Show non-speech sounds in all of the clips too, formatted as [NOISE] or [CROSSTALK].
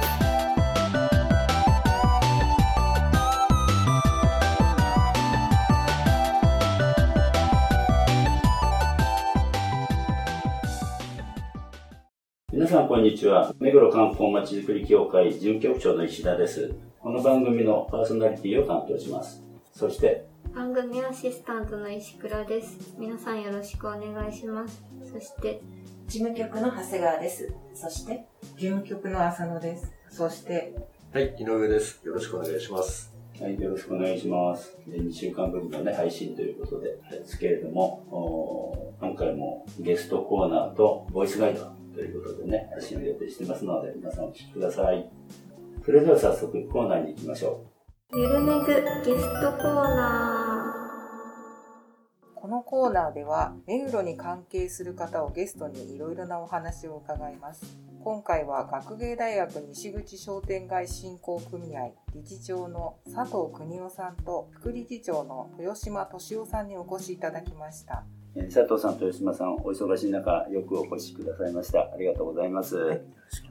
す。皆さんこんにちは。目黒観光まちづくり協会事務局長の石田です。この番組のパーソナリティを担当します。そして、番組アシスタントの石倉です皆さんよろしくお願いしますそして事務局の長谷川です。そして、事務局の浅野です。そして、はい、井上です。よろしくお願いします。はい、よろしくお願いします。で2週間ぶりのね、配信ということで、ですけれども、今回もゲストコーナーとボイスガイドということでね、配信を予定してますので、皆さんお聞きください。それでは早速コーナーに行きましょゆるめぐゲストコーナこのコーナーでは、目黒に関係する方をゲストにいろいろなお話を伺います。今回は学芸大学西口商店街振興組合理事長の佐藤邦夫さんと副理事長の豊島敏夫さんにお越しいただきました。佐藤さん、豊島さん、お忙しい中、よくお越しくださいました。ありがとうございます。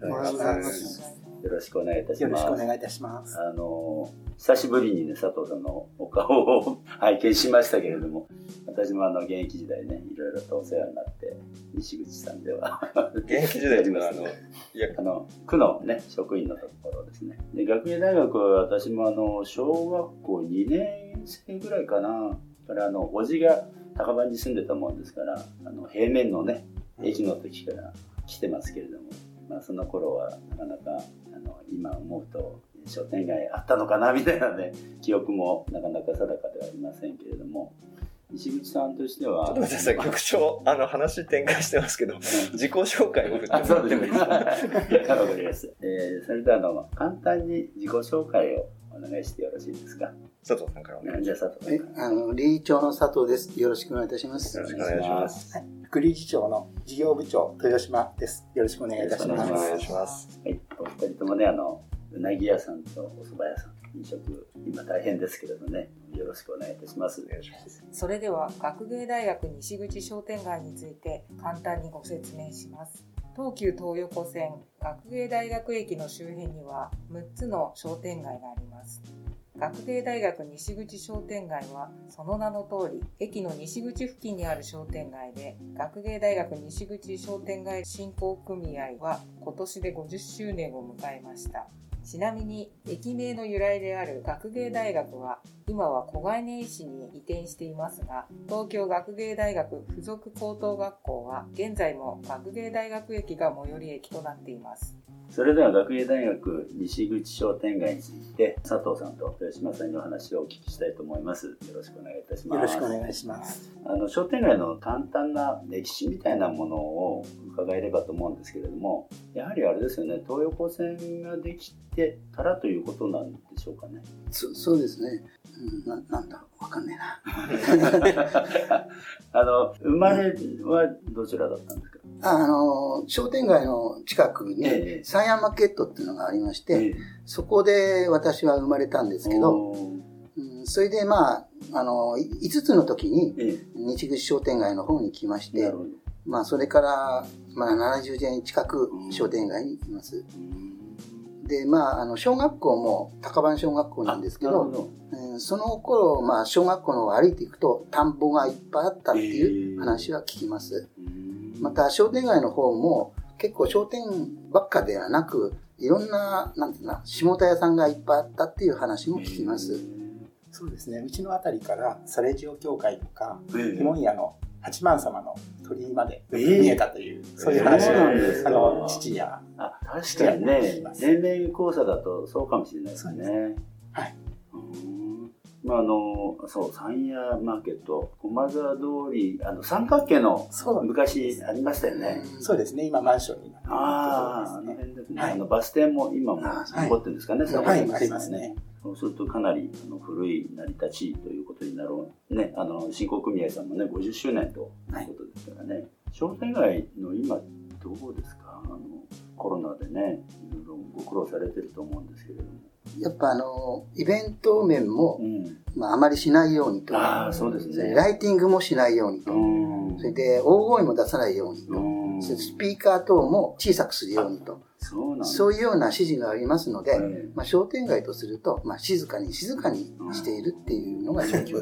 おおはようございます。よろしくお願いいたしよろます。しくお願いいたします。あの、久しぶりにね、佐藤さんのお顔を [LAUGHS] 拝見しましたけれども、私もあの、現役時代ね、いろいろとお世話になって、西口さんでは。現役時代っていうのは、あの、[LAUGHS] いや、あの、区のね、職員のところですね。で、学芸大学は私もあの、小学校2年生ぐらいかな、からあの、おじが高場に住んでたもんですから、あの、平面のね、駅の時から来てますけれども、まあ、その頃はなかなか、あの、今思うと、商店街あったのかな [LAUGHS] みたいなね、記憶もなかなか定かではありませんけれども、西口さんとしては、ちょっと待ってください、局長、あの、話展開してますけど、自己紹介を振ってあ、も。らってもいいですか？わかります。えー、それではあの、簡単に自己紹介をお願いしてよろしいですか？佐藤さんからお願いしじゃあ佐藤さんから。えあの、理事長の佐藤です。よろしくお願いいたします。よろしくお願いしますはい副理事長の事業部長、豊島です。よろしくお願いいたしまよろしくお願す。お願いします。はい、お二人ともね、あの、うなぎ屋さんとお蕎麦屋さん、飲食、今大変ですけれどね、よろしくお願いいたしますお。願いします。それでは学芸大学西口商店街について簡単にご説明します東急東横線学芸大学駅の周辺には6つの商店街があります学芸大学西口商店街はその名の通り駅の西口付近にある商店街で学芸大学西口商店街振興組合は今年で50周年を迎えました。ちなみに駅名の由来である学芸大学は今は小金井市に移転していますが東京学芸大学附属高等学校は現在も学芸大学駅が最寄り駅となっています。それでは学芸大学西口商店街について、佐藤さんと豊島さんにお話をお聞きしたいと思います。よろしくお願いいたします。よろしくお願いします。あの商店街の簡単な歴史みたいなものを伺えればと思うんですけれどもやはりあれですよね東横線ができてからということなんでしょうかね。そそうですね。うん、ななんだろう、わかんねえな。[LAUGHS] [LAUGHS] あの生まれはどちらだったんですか？あの、商店街の近くにええ、サンヤマーケットっていうのがありまして、えそこで私は生まれたんですけど、うん、それでまあ、あの、5つの時にえ西口商店街の方に来まして。まあ、それから、まあ、70年近く商店街にいます。うん。で、まあ、あの、小学校も高番小学校なんですけど、あなるほうんその頃、まあ、小学校の方を歩いていくと、田んぼがいっぱいあったっていう話は聞きます。うんまた、商店街の方も、結構商店ばっかではなく、いろんな、なんていうのかな、下田屋さんがいっぱいあったっていう話も聞きます。そうですね。うちのあたりから、サレジオ教会とか、ええテモン屋の八幡様の鳥居までええ見えたという、そういう話そうなんですかを、あの、父や、あ確かにね年齢交差だとそうかもしれないですね。はい。うんまああのそう山谷マーケット駒沢通りあの三角形のそう昔ありましたよね。そうですね。今マンションになああ、あの。辺ですね。はいあのバス停も今もあ残ってるんですかね。そこはい、にありますね。そうするとかなりあの古い成り立ちということになろう。ね、あの、振興組合さんもね、50周年ということですからね。商店街の今っどうですか？あのコロナでねいろいろご苦労されてると思うんですけれども、やっぱあの、イベント面も、うん、まあ、あまりしないようにと。ああそうですねライティングもしないようにと。うんそれで、大声も出さないようにと。スピーカー等も小さくするようにと。そうなんそういうような指示がありますので、えまあ、商店街とすると、まあ、静かに静かにしているっていうのが状況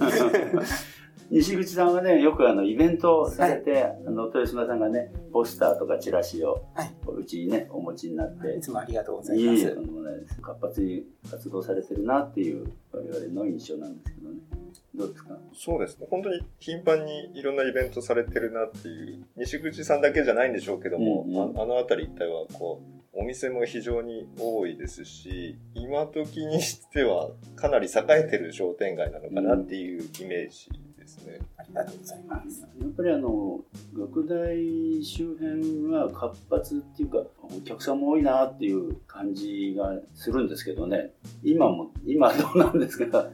です。[LAUGHS] 西口さんはねよくあのイベントをされて、あの豊島さんがねポスターとかチラシをはい。うちにねお持ちになって、いつもありがとうございます。いえ活発に活動されてるなっていう我々の印象なんですけどね。どうですか？そうですね。本当に頻繁にいろんなイベントされてるなっていう、西口さんだけじゃないんでしょうけども、うんうん。ああの辺り一帯はこう、お店も非常に多いですし、今時にしてはかなり栄えてる商店街なのかなっていうイメージですね。ありがとうございます。やっぱりあの学大周辺は活発っていうかお客さんも多いなっていう感じがするんですけどね今も今どうなんですか？あ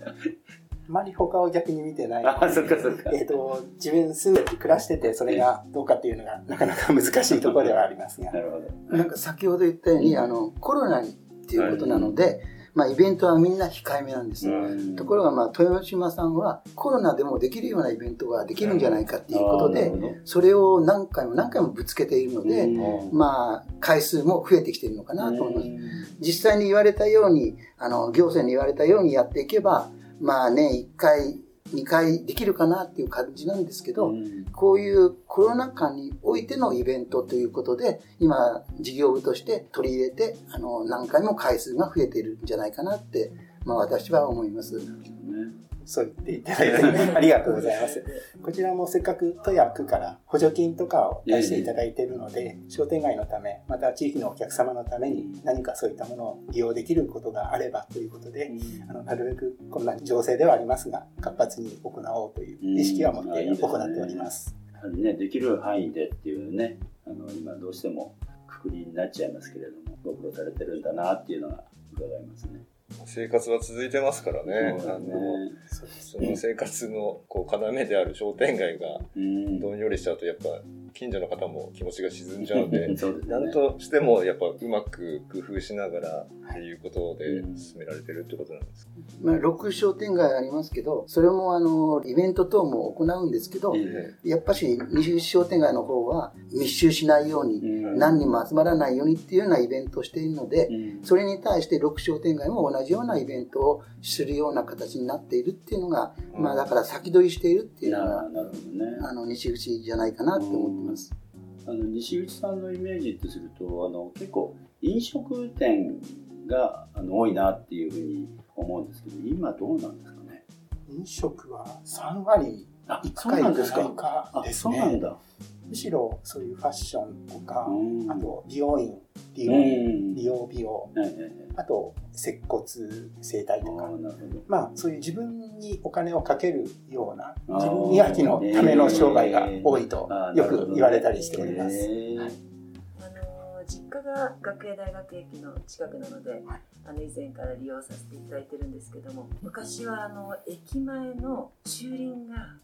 まり他を逆に見てない。あそっかそっかえっ、と、自分住んでて暮らしてて、それがどうかっていうのがなかなか難しいところではありますが [LAUGHS] な。るほどなんか先ほど言ったように、あの、コロナにっていうことなので、まあ、イベントはみんな控えめなんです。うんところが、まあ、豊島さんはコロナでもできるようなイベントができるんじゃないかっていうことで、それを何回も何回もぶつけているので、うんまあ、回数も増えてきているのかなと思います。うん実際に言われたように、あの、行政に言われたようにやっていけば、まあね、1回、2回できるかなっていう感じなんですけど、うんこういうコロナ禍においてのイベントということで、今、事業部として取り入れて、あの、何回も回数が増えているんじゃないかなって、まあ私は思います。ねそう言っていただいてありがとうございます。こちらもせっかく都や区から補助金とかを出していただいているので、商店街のため、また地域のお客様のために何かそういったものを利用できることがあればということで、あのなるべくこんな情勢ではありますが、活発に行おうという意識は持って行っております。やはりねできる範囲でっていうねあの今どうしてもくくりになっちゃいますけれどもご苦労されてるんだなっていうのが伺いますね。生活は続いてますからね。そね。その生活のこう要である商店街がうん。どんよりしちゃうとやっぱ近所の方も気持ちが沈んじゃうので [LAUGHS] なんとしてもやっぱうまく工夫しながらっていうことで進められてるってことなんですか、まあ、6商店街ありますけど、それもあの、イベント等も行うんですけど、えやっぱし西口商店街の方は密集しないように、何人も集まらないようにっていうようなイベントをしているので、うん。それに対して6商店街も同じようなイベントをするような形になっているっていうのが、まあだから先取りしているっていうのが、ね。あの、西口じゃないかなって思ってます。あの西口さんのイメージってするとあの結構飲食店があの多いなっていうふうに思うんですけど今どうなんですかね？飲食は3割あ1そう回なんですかいかあですね。そうなんだむしろそういうファッションとか、うん。あと美容院、美う容院、ん。美容美容、あと接骨整体あとか、まあそういう自分にお金をかけるような自分磨きのための商売が多いとよく言われたりしております。実家が学芸大学駅の近くなので、あの以前から利用させていただいてるんですけども昔はあの駅前の駐輪が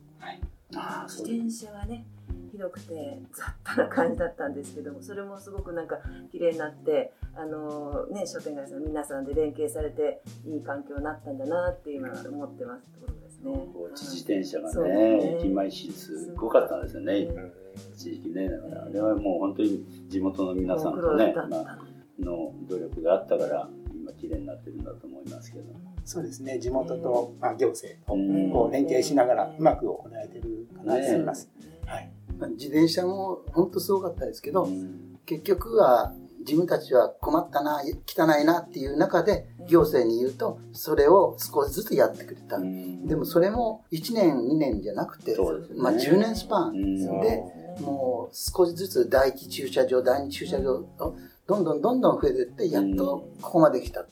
自転車がねひどくて雑多な感じだったんですけどもそれもすごくなんか綺麗になってあの、ね、商店街さんの皆さんで連携されていい環境になったんだなって今思ってますところですね。こう自転車がねね。駅前市すごかったんですよね。うん一時期ね。だからあれはもう本当に地元の皆さんとね、まあ、の努力があったから今綺麗になってるんだと思いますけど。そうですね、地元と、まあ、行政とうん。こう連携しながらうまく行えてるかなと思います。はい。自転車も本当すごかったですけど、うん結局は自分たちは困ったな、汚いなっていう中で行政に言うと、それを少しずつやってくれた。うんでもそれも1年、2年じゃなくて、まあ10年スパンうんで、もう少しずつ第一駐車場、第二駐車場とどんどんどんどん増えていって、やっとここまで来た。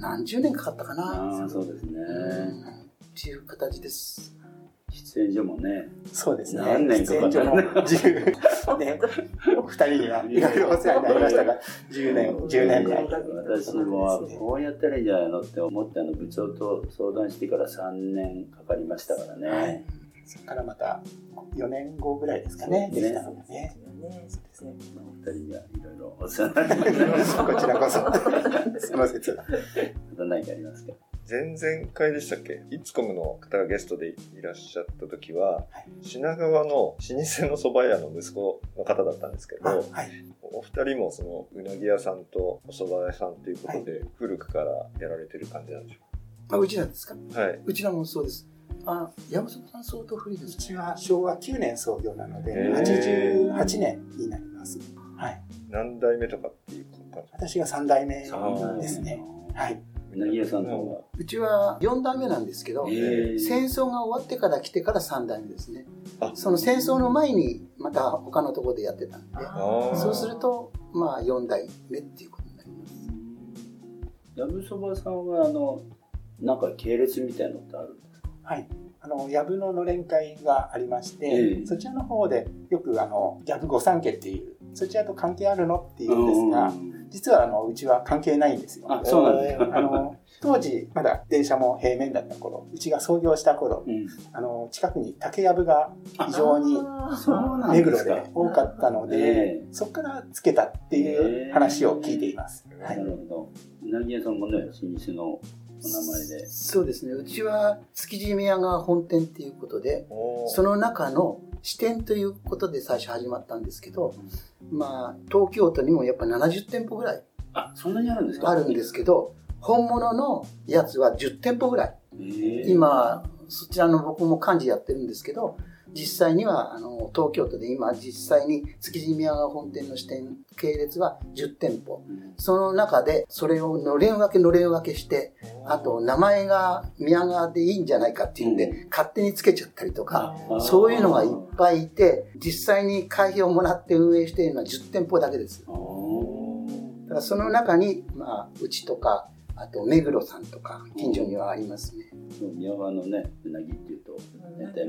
何十年かかったかな。そうですねうんっていう形です。喫煙所もねそうですね。何年かかった [LAUGHS] ね、お二人にはいろいろお世話になりましたが、10年、10年来。私もこうやったらいいんじゃないのって思ってあの部長と相談してから3年かかりましたからね、はい。そこからまた4年後ぐらいですかね、そうですねできたのがね。ねですね。まあお二人にはいろいろお世話になりました。[LAUGHS] こちらこそ。その説は。また何かありますか？前々回でしたっけ？イッツコムの方がゲストでいらっしゃった時は、品川の老舗の蕎麦屋の息子の方だったんですけど、はい。お二人もそのうなぎ屋さんとお蕎麦屋さんということで、古くからやられてる感じなんでしょあうちらですか？うかはいうちらもそうです。あ、山本さん相当古いでうす。ちは昭和9年創業なので、へー88年になります。はい。何代目とかっていう感じ私が3代目あですね。はい。うなぎ屋さんの方が。うちは4代目なんですけど、えー戦争が終わってから来てから3代目ですね。あその戦争の前にまた他のところでやってたんで、そうすると、まあ4代目っていうことになります。やぶそばさんは、あの、なんか系列みたいのってある？んですかはい。あの、ヤブののれん会がありまして、ええそちらの方でよくあの、ヤブ御三家っていう、そちらと関係あるの？っていうんですが、実はあの、うちは関係ないんですよ。あ、そうなんですか。あの、[LAUGHS] 当時、まだ電車も平面だった頃、うちが創業した頃、うん。あの、近くに竹やぶが非常にそうなん目黒で多かったので、ええそこからつけたっていう話を聞いています。はないるほど。うなぎ屋さんもね、老舗のお名前で？そうですね。うちは築地宮川本店っていうことで、その中の支店ということで最初始まったんですけど、まあ、東京都にもやっぱ70店舗ぐらいあ、そんなにあるんですか？あるんですけど、本物のやつは10店舗ぐらい。えー。今、そちらの僕も幹事やってるんですけど、実際にはあの東京都で今実際に築地宮川本店の支店系列は10店舗。うんその中でそれをのれん分けのれん分けして、あと名前が宮川でいいんじゃないかっていうんで、勝手につけちゃったりとか、あそういうのがいっぱいいて、実際に会費をもらって運営しているのは10店舗だけです。だからその中に、まあ、うちとか、あと目黒さんとか、近所にはありますね。そう宮川のね、うなぎっていうと、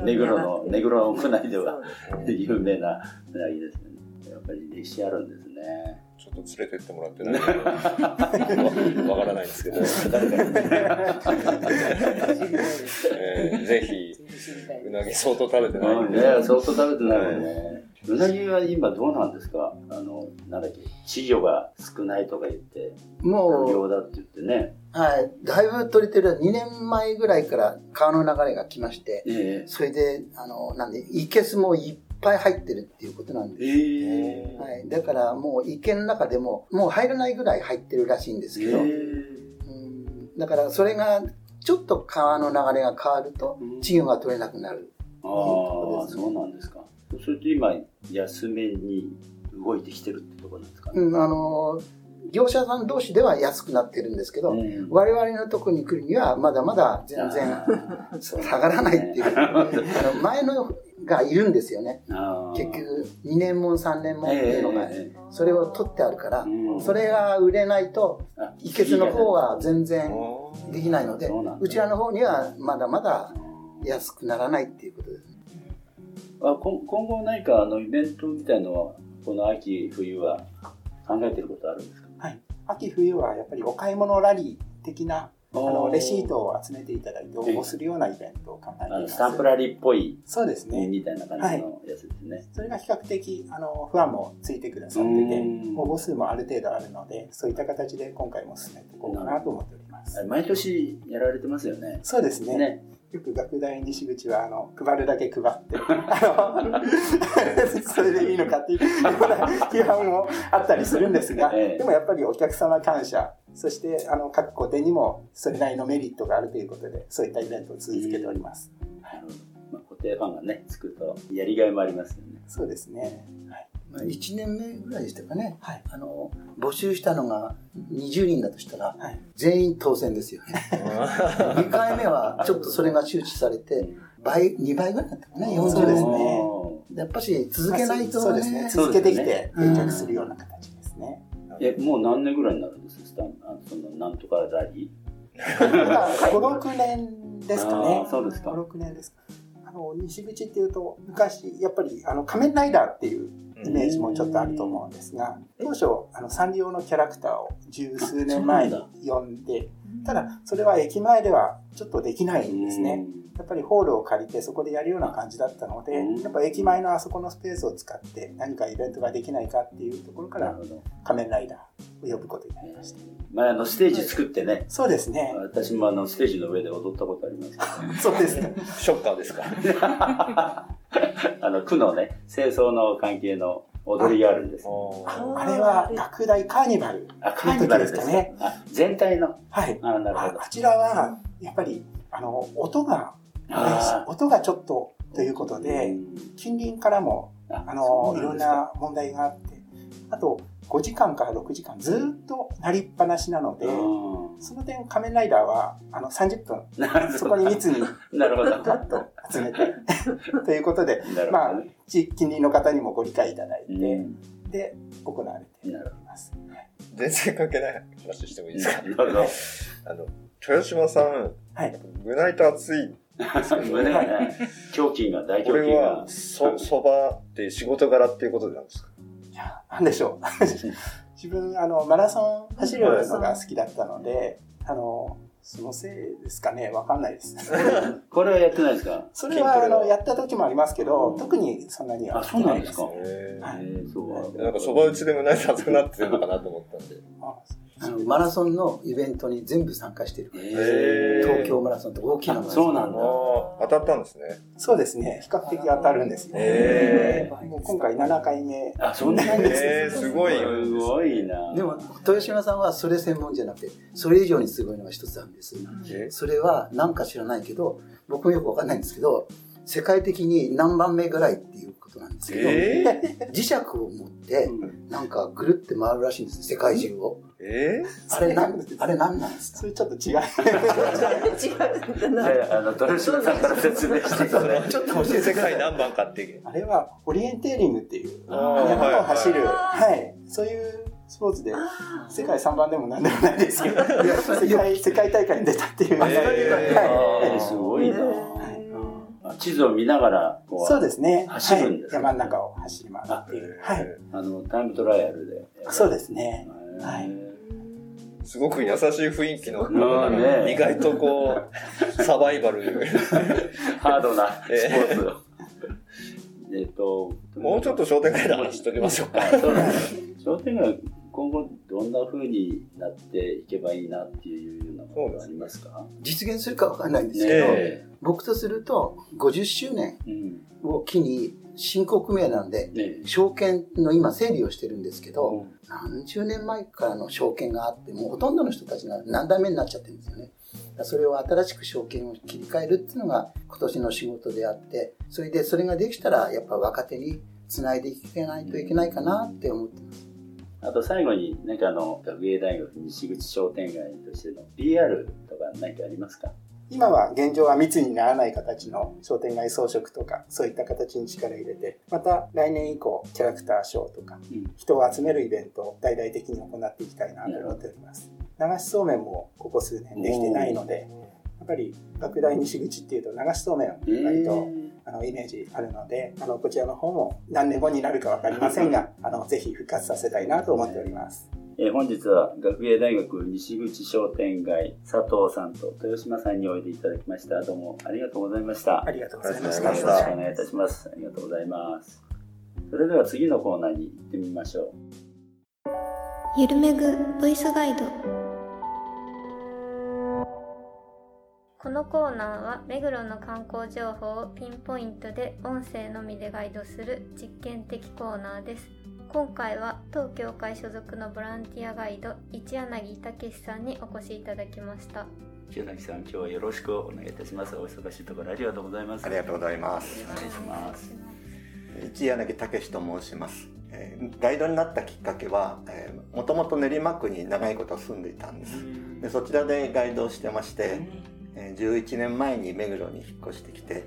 目黒の、目黒区内では有名なうなぎですよね。やっぱり歴史あるんですね。ちょっと連れてってもらってないわ [LAUGHS] わからないんですけど、[LAUGHS] ぜひ、うなぎ相当食べてないうん。んね、相当食べてないもんね。うなぎは今どうなんですか？あの、なんだっけ、稚魚が少ないとか言って、不も良だって言ってね。う、はい、だいぶ取れてる、2年前ぐらいから川の流れが来まして、えそれで、あの、なんで、いけすもいっぱい入ってるっていうことなんえでえす。はい、だからもう池の中でも、もう入らないぐらい入ってるらしいんですけど、えうん。だからそれが、ちょっと川の流れが変わると、稚魚が取れなくなる。ああ、そうなんですか。それと今、安めに動いてきてるってところなんですかね。うん、あの、業者さん同士では安くなってるんですけど、うん我々のとこに来るにはまだまだ全然下がらないっていう。[LAUGHS] あの前のがいるんですよね。結局2年も3年もっていうのが、ええそれを取ってあるから、うんそれが売れないと、あいけずの方は全然あできないので、そうちらの方にはまだまだ安くならないっていうことです。あこ今後何かあのイベントみたいのはこの秋冬は考えてることあるんですか？はい。秋冬はやっぱりお買い物ラリー的なあのレシートを集めていただいて応募するようなイベントを考えています。スタンプラリーっぽい、そうですね。みたいな感じのやつですね。それが比較的あのファンもついてくださっててうん応募数もある程度あるのでそういった形で今回も進めていこうかなと思っております毎年やられてますよね。そうですねね。よく学大西口はあの配るだけ配ってあの [LAUGHS] それでいいのかっていうような批判もあったりするんですが、ええ。でもやっぱりお客様感謝。そしてあの各個展にもそれなりのメリットがあるということでそういったイベントを続けております、なるほど。まあ、固定ファンがね、つくとやりがいもありますよね。そうですね。はい、まあ、1年目ぐらいでしたかね。はい。あの、募集したのが20人だとしたら、はい。全員当選ですよ。ね。2回目はちょっとそれが周知されて、倍、2倍ぐらいだったかな、40そうです人ね。やっぱし続けないとそうですね。ね。続けてきて定着するような形ですね、え、もう何年ぐらいになるんですスタンあそのなんとかラリ56 [LAUGHS] 年ですかあねーそうですか。56年ですか。あの西口っていうと昔やっぱりあの仮面ライダーっていうイメージもちょっとあると思うんですが当初あのサンリオのキャラクターを十数年前に呼んでただ、それは駅前ではちょっとできないんですね。やっぱりホールを借りてそこでやるような感じだったので、うんやっぱ駅前のあそこのスペースを使って何かイベントができないかっていうところから。仮面ライダーを呼ぶことになりました。前あのステージ作ってね、そうですね。私もあのステージの上で踊ったことありますけど、[LAUGHS] そうですね。ショッカーですか？[LAUGHS] あの区のね、清掃の関係の踊りがあるんです。あれは学大カーニバルあ、カーニバルですかの時ですあ、全体の。はい。あ、なるほど。あちらは、やっぱり、あの、音が、あ音がちょっとということーで、うん近隣からも、ああの、いろんな問題があって、あと、5時間から6時間ずーっと鳴りっぱなしなので、うその点仮面ライダーは、あの、30分、そこに密になるほど。ガッと集めて、[LAUGHS] ということで、まあ近隣の方にもご理解いただいて、うんで、行われておりなるます。全然関係ない話してもいいですか？[LAUGHS] あの、豊島さん、はい。胸板熱い。[LAUGHS] 胸がね、胸筋が、大こ胸筋れは、が。そ、そばって仕事柄っていうことなんですか？いや、なんでしょう。自分、あの、マラソン走るのが好きだったので、あの、そのせいですかね、わかんないです。[LAUGHS] これはやってないですか？それは、あの、やった時もありますけど、特にそんなには。あ、そうなんですか？へはい。えーそうーなんかそば打ちで胸板熱くなってるのかなと思ったんで。ああのマラソンのイベントに全部参加してる。えー東京マラソンって大きなマラソン。そうなんだ当たったんですね。そうですね、比較的当たるんですよ。へもう今回7回目。あ、そんなにえー、すごい。すごいな。でも、豊島さんはそれ専門じゃなくて、それ以上にすごいのが一つあるんです。えそれは何か知らないけど、僕もよくわかんないんですけど、世界的に何番目ぐらいっていうことなんですけど、え磁石を持って、なんかぐるって回るらしいんです世界中を。ー、えあれなん、あれ何なんですか？それちょっと違う。違うんだな。じゃあ、あの、豊島さんから説明してそれ。[LAUGHS] ちょっと教えー、世界。何番かって。あれはオリエンテーリングっていう山を走る、はいはい、そういうスポーツで世界3番でも何でもないですけど、[LAUGHS] 世界世界大会に出たっていう。えーはいすごいな。地図を見ながら、こう、そうですね。走るんですはい、山の中を走り回るっていう。はい。あの、タイムトライアルで。そうですね。はいすごく優しい雰囲気の、うんね [LAUGHS] 意外とこう、サバイバル。[LAUGHS] ハードなスポーツを。[LAUGHS] えっと、もうちょっと商店街の話しときましょうか。あそうですね商店街、今後どんな風になっていけばいいなっていうようなことがありますか？実現するかわかんないんですけど、ね僕とすると50周年。を機に申告名なんで、ね証券の今整理をしてるんですけえ。ど、何十年前からの証券があって、もうほとんどの人たちが何代目になっちゃってるんですよね。それを新しく証券を切り替えるっていうのが今年の仕事であって、それでそれができたらやっぱ若手につないでいけないといけないかなって思ってます。あと最後に、なんかあの、学芸大学西口商店街としての PR とか何かありますか？今は現状は密にならない形の商店街装飾とかそういった形に力を入れてまた来年以降キャラクターショーとかうん。人を集めるイベントを大々的に行っていきたいなと思っております。流しそうめんもここ数年できてないのでやっぱり学大西口っていうと流しそうめんえ割と、ーあのイメージあるのであのこちらの方も何年後になるか分かりませんがあのぜひ復活させたいなと思っておりますえー本日は学芸大学西口商店街佐藤さんと豊島さんにおいでいただきましたどうもありがとうございましたありがとうございましたよろしくお願いいたします。ありがとうございます。それでは次のコーナーに行ってみましょう。ゆるめぐボイスガイドこのコーナーは目黒の観光情報をピンポイントで音声のみでガイドする実験的コーナーです今回は当協会所属のボランティアガイド一柳武さんにお越しいただきました千柳さん、今日はよろしくお願いいたします。お忙しいところありがとうございます。ありがとうございます。お願いします。一柳武と申します。えーガイドになったきっかけは、もともと練馬区に長いこと住んでいたんです。でそちらでガイドをしてまして、えー11年前に目黒に引っ越してきて、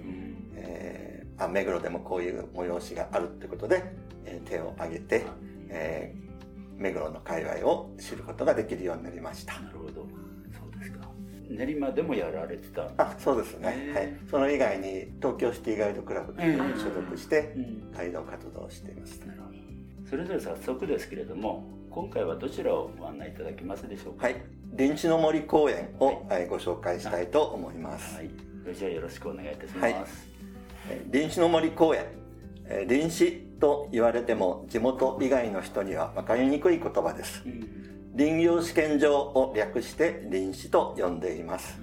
えーあ目黒でもこういう催しがあるってことで、えー手を挙げて、えー目黒の界隈を知ることができるようになりました。なるほど。そうですか。練馬でもやられてたあそうですね、はい、その以外に東京シティガイドクラブというのに所属してうんガイド活動をしています、なるほど。それでは早速ですけれども今回はどちらをご案内いただけますでしょうか？はい。臨地の森公園をえーご紹介したいと思います、はい。じゃあよろしくお願いいたします、はい。えー臨地の森公園。えー臨死と言われても地元以外の人には分かりにくい言葉です。うん。林業試験場を略して林市と呼んでいます。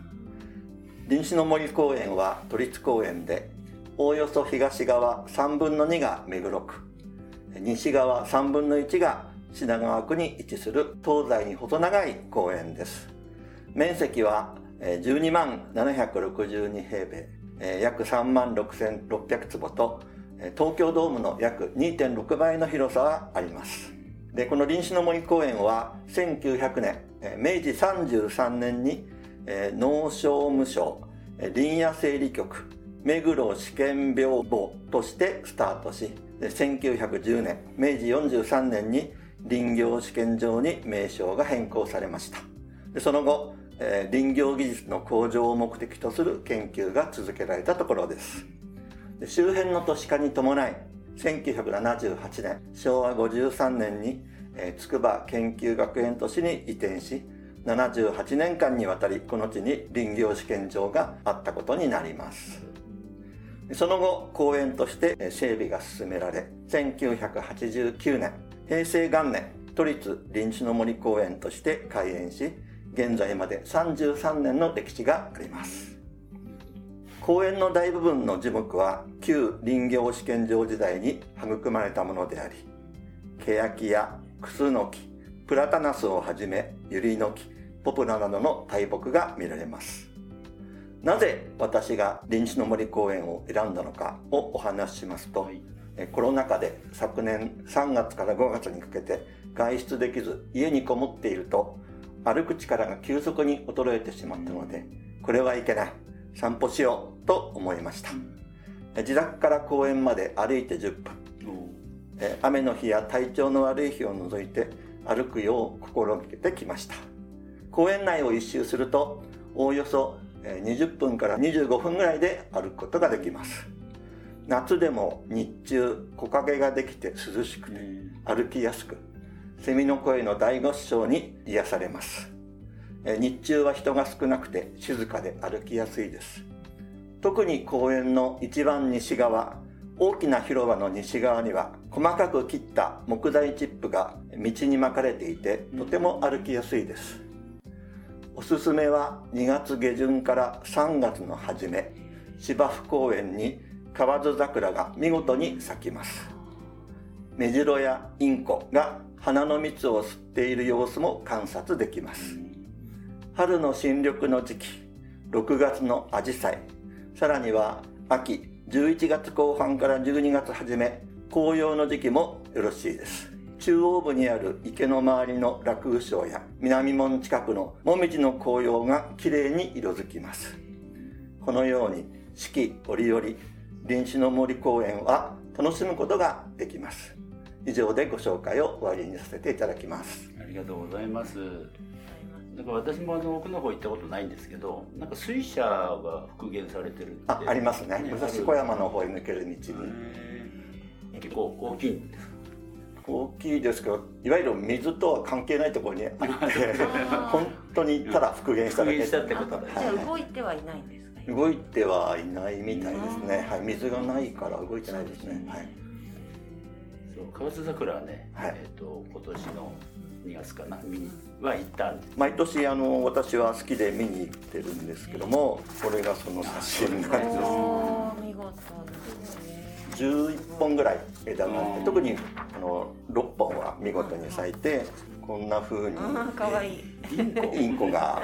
林市の森公園は都立公園でおおよそ東側3分の2が目黒区西側3分の1が品川区に位置する東西に細長い公園です。面積は12万762平米約3万6600坪と東京ドームの約2.6倍の広さがあります。でこの臨死の森公園は1900年明治33年に農商務省林野整理局目黒試験病房としてスタートし1910年明治43年に林業試験場に名称が変更されました。でその後、えー林業技術の向上を目的とする研究が続けられたところです。で周辺の都市化に伴い1978年昭和53年に、えー筑波研究学園都市に移転し78年間にわたりこの地に林業試験場があったことになります。その後公園として整備が進められ1989年平成元年都立臨地の森公園として開園し現在まで33年の歴史があります。公園の大部分の樹木は旧林業試験場時代に育まれたものであり欅やクスノキプラタナスをはじめユリノキポプラなどの大木が見られます。なぜ私が臨地の森公園を選んだのかをお話ししますと、えコロナ禍で昨年3月から5月にかけて外出できず家にこもっていると歩く力が急速に衰えてしまったのでこれはいけない散歩しようと思いました。え自宅から公園まで歩いて10分。え雨の日や体調の悪い日を除いて歩くよう心がけてきました。公園内を一周するとおおよそえー20分から25分ぐらいで歩くことができます夏でも日中木陰ができて涼しくて歩きやすくセミの声の大合唱に癒されます。えー日中は人が少なくて静かで歩きやすいです。特に公園の一番西側大きな広場の西側には細かく切った木材チップが道に巻かれていてとても歩きやすいです。おすすめは2月下旬から3月の初め芝生公園に河津桜が見事に咲きます。メジロやインコが花の蜜を吸っている様子も観察できます。春の新緑の時期6月のアジサイ。さらには秋11月後半から12月初め紅葉の時期もよろしいです。中央部にある池の周りの楽雨省や南門近くのもみじの紅葉がきれいに色づきます。このように四季折々臨死の森公園は楽しむことができます。以上でご紹介を終わりにさせていただきます。ありがとうございます。なんか私もあの奥の方行ったことないんですけどなんか水車が復元されてるあありますね。武蔵小山の方へ抜ける道に。結構大きいんですか？大きいですけどいわゆる水とは関係ないところにあって [LAUGHS] 本当にただ復元しただけ。復元したってことだじゃあ動いてはいないんです。か動いてはいないみたいですね、はい、水がないから動いてないですね、はい、そう河津桜はね、はい。えっ、と今年の2月かな見には行ったんです。毎年あの私は好きで見に行ってるんですけどもこれがその写真なんです。見事ですね11本ぐらい枝があって特にあの6本は見事に咲いてこんな風にあーかわい。いインコが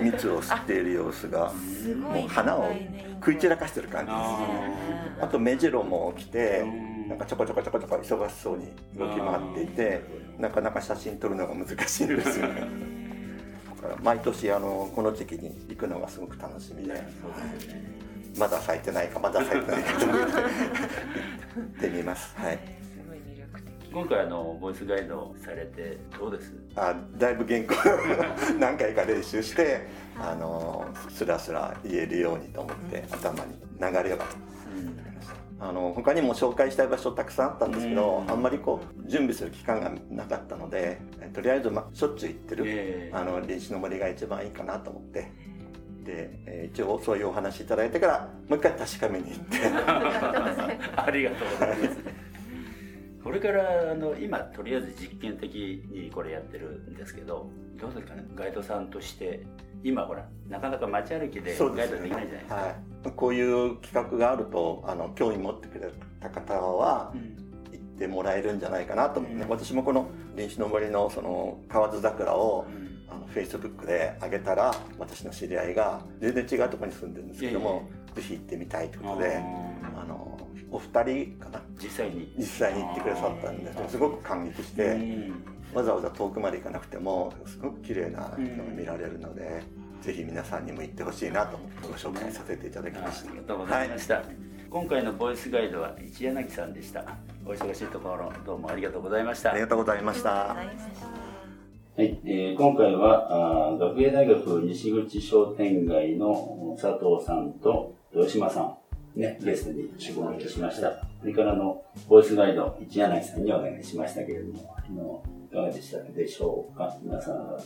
蜜を吸っている様子がもう花を食い散らかしてる感じですあとメジロも来てなんかちょこちょこちょこちょこ忙しそうに動き回っていてなかなか写真撮るのが難しいんですよね。[LAUGHS] 毎年あのこの時期に行くのがすごく楽しみで、まだ咲いてないかまだ咲いてないかと思ってみます。[LAUGHS] はい。今回あのボイスガイドされてどうです？あだいぶ原稿 [LAUGHS] 何回か練習してあのスラスラ言えるようにと思って頭に流れがあの他にも紹介したい場所たくさんあったんですけど、あんまりこう準備する期間がなかったのでとりあえず、ま、しょっちゅう行ってる、えー。あの臨死の森が一番いいかなと思ってで、えー一応そういうお話いただいてからもう一回確かめに行って。[LAUGHS] ありがとうございます。[LAUGHS] これからあの今とりあえず実験的にこれやってるんですけどどうですかねガイドさんとして今ほらなかなか街歩きでガイドできないじゃないですか。はい、こういう企画があるとあの興味持ってくれた方はうん。行ってもらえるんじゃないかなと思って、うん。私もこの臨死の森のその河津桜をうんあの Facebook で上げたら私の知り合いが全然違うところに住んでるんですけども、ぜひ行ってみたいということで、ああのお二人かな？ー実際に。実際に行ってくださったんです。けどすごく感激して、うん。わざわざ遠くまで行かなくてもすごく綺麗なのが見られるので、ぜひ皆さんにも行ってほしいなと思ってご紹介させていただきました。ありがとうございました、今回のボイスガイドは一柳さんでした。お忙しいところどうもありがとうございました。ありがとうございました。はい、えー今回はあ学芸大学西口商店街の佐藤さんと豊島さん、ね、ゲストにお招きしました。それからのボイスガイド一柳さんにお願いしましたけれども、あのいかがでしたでしょうか？皆さん。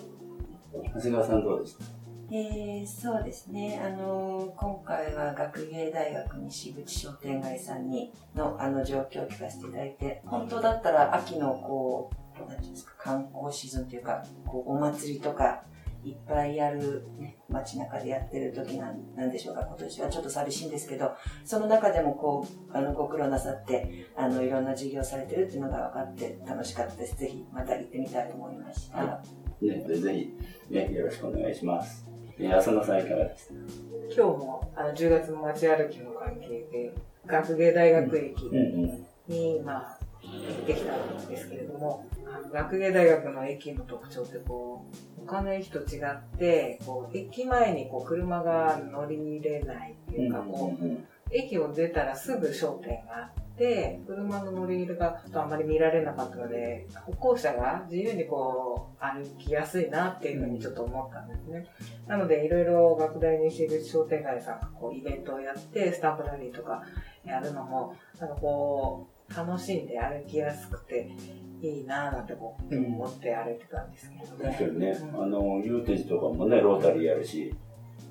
長谷川さんどうでした？えーそうですね、あの今回は学芸大学西口商店街さんにのあの状況を聞かせていただいて本当だったら秋のこうなんていうんですか観光シーズンというかこうお祭りとかいっぱいやる、ね、街中でやってる時なんなんでしょうか今年はちょっと寂しいんですけどその中でもこうあのご苦労なさってあのいろんな授業されてるっていうのが分かって楽しかったですぜひまた行ってみたいと思いました。ね、でぜひ、ね、よろしくお願いします。えー浅野さんいかがでした今日もあの10月の街歩きの関係で学芸大学駅うんうん。に、まあ、行ってきたんですけれども学芸大学の駅の特徴ってこう他の駅と違ってこう駅前にこう車が乗り入れないっていうか、こううん駅を出たらすぐ商店があって、車の乗り入れがちょっとあんまり見られなかったので、歩行者が自由にこう歩きやすいなっていうふうにちょっと思ったんですね。なのでいろいろ学大西口商店街さんがこうイベントをやって、スタンプラリーとかやるのも、なんかこう、楽しんで歩きやすくていいなぁなんてこう思って歩いてたんですけどね。確かにね、うんあの、ユーテージとかもね、ロータリーやるし、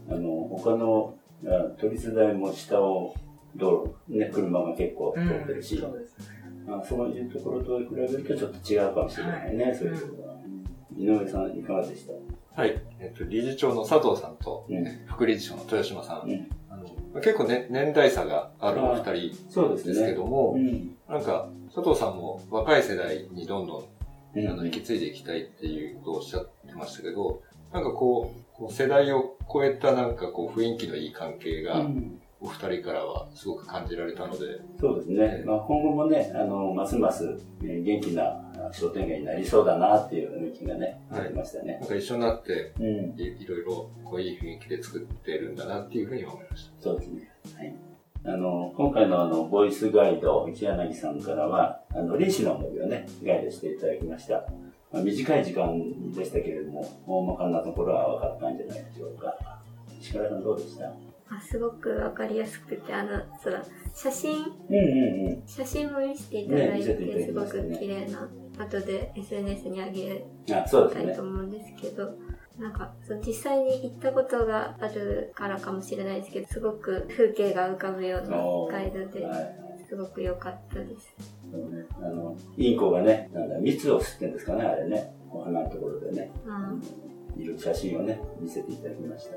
あの、他の、あ都立大も下を道路、ね、車が結構通ってるし、そうですね。まあ、そういうところと比べるとちょっと違うかもしれないね、はいそういうところは。井上さん、いかがでした？はい。えっと、理事長の佐藤さんと、うん副理事長の豊島さん。うんあの結構ね、年代差があるお二人そうですね。ですけども、うん。なんか、佐藤さんも若い世代にどんどん、うんあの、引き継いでいきたいっていうことをおっしゃってましたけど、なんかこう、世代を超えたなんかこう雰囲気のいい関係が、うんお二人からはすごく感じられたので、そうですね。まあ、今後もね、あの、ますます、えー元気なあ商店街になりそうだなっていう雰囲気がね、はいありましたねな。んか一緒になって、うん。いいろいろこういい雰囲気で作ってるんだなっていうふうに思いました。そうですね。はい。あの、今回のあの、ボイスガイド、一柳さんからは、あの、臨死の森をね、ガイドしていただきました。まあ、短い時間でしたけれども、大まかなところは分かったんじゃないでしょうか。石倉さんどうでした？あすごくわかりやすくてあのそうだ写真うんうんうん。写真も見せていただいていただてすごく綺麗な後で SNS に上げたいと。思うんですけどなんかそう実際に行ったことがあるからかもしれないですけどすごく風景が浮かぶようなガイドではい。すごく良かったですそうね。あの、インコがね、なんだ、蜜を吸ってんですかね、あれね。お花のところでね。うんいる写真をね、見せていただきました。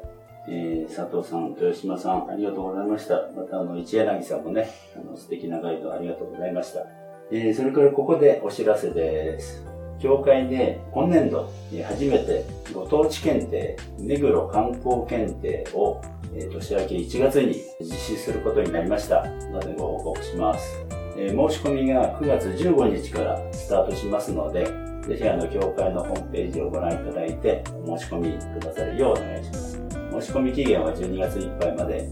えー、佐藤さん、豊島さん、ありがとうございました。また、あの、一柳さんもね、あの、素敵なガイドありがとうございました。えー、それからここでお知らせです。協会で今年度、初めてご当地検定、目黒観光検定を、年明け1月に実施することになりましたのでご報告します。申し込みが9月15日からスタートしますので、ぜひあの、協会のホームページをご覧いただいて、お申し込みくださるようお願いします。申し込み期限は12月いっぱいまで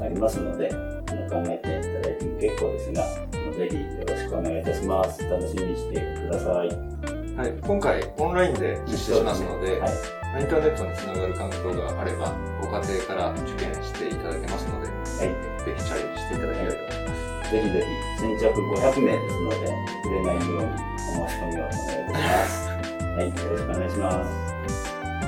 ありますので、あの考えていただいても結構ですが、あのぜひよろしくお願いいたします。楽しみにしてください。はい。今回オンラインで実施しますので、はい。インターネットにつながる環境があれば、ご家庭から受験していただけますので、はい。ぜひチャレンジしていただきたいと思います。ぜひぜひ先着500名ですので、売れないようにお申し込みをお願いいたします。[LAUGHS] はい、よろしくお願いします。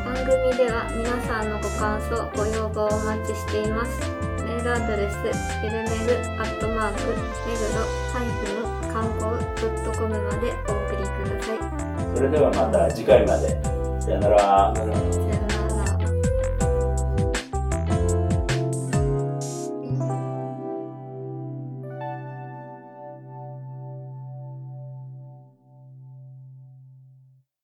番組では皆さんのご感想、ご要望をお待ちしています。メールアドレス、フィルメルアットマーク、メグロハイフの観光ドットコムまでお送りください。それではまた次回まで。さよなら。さよなら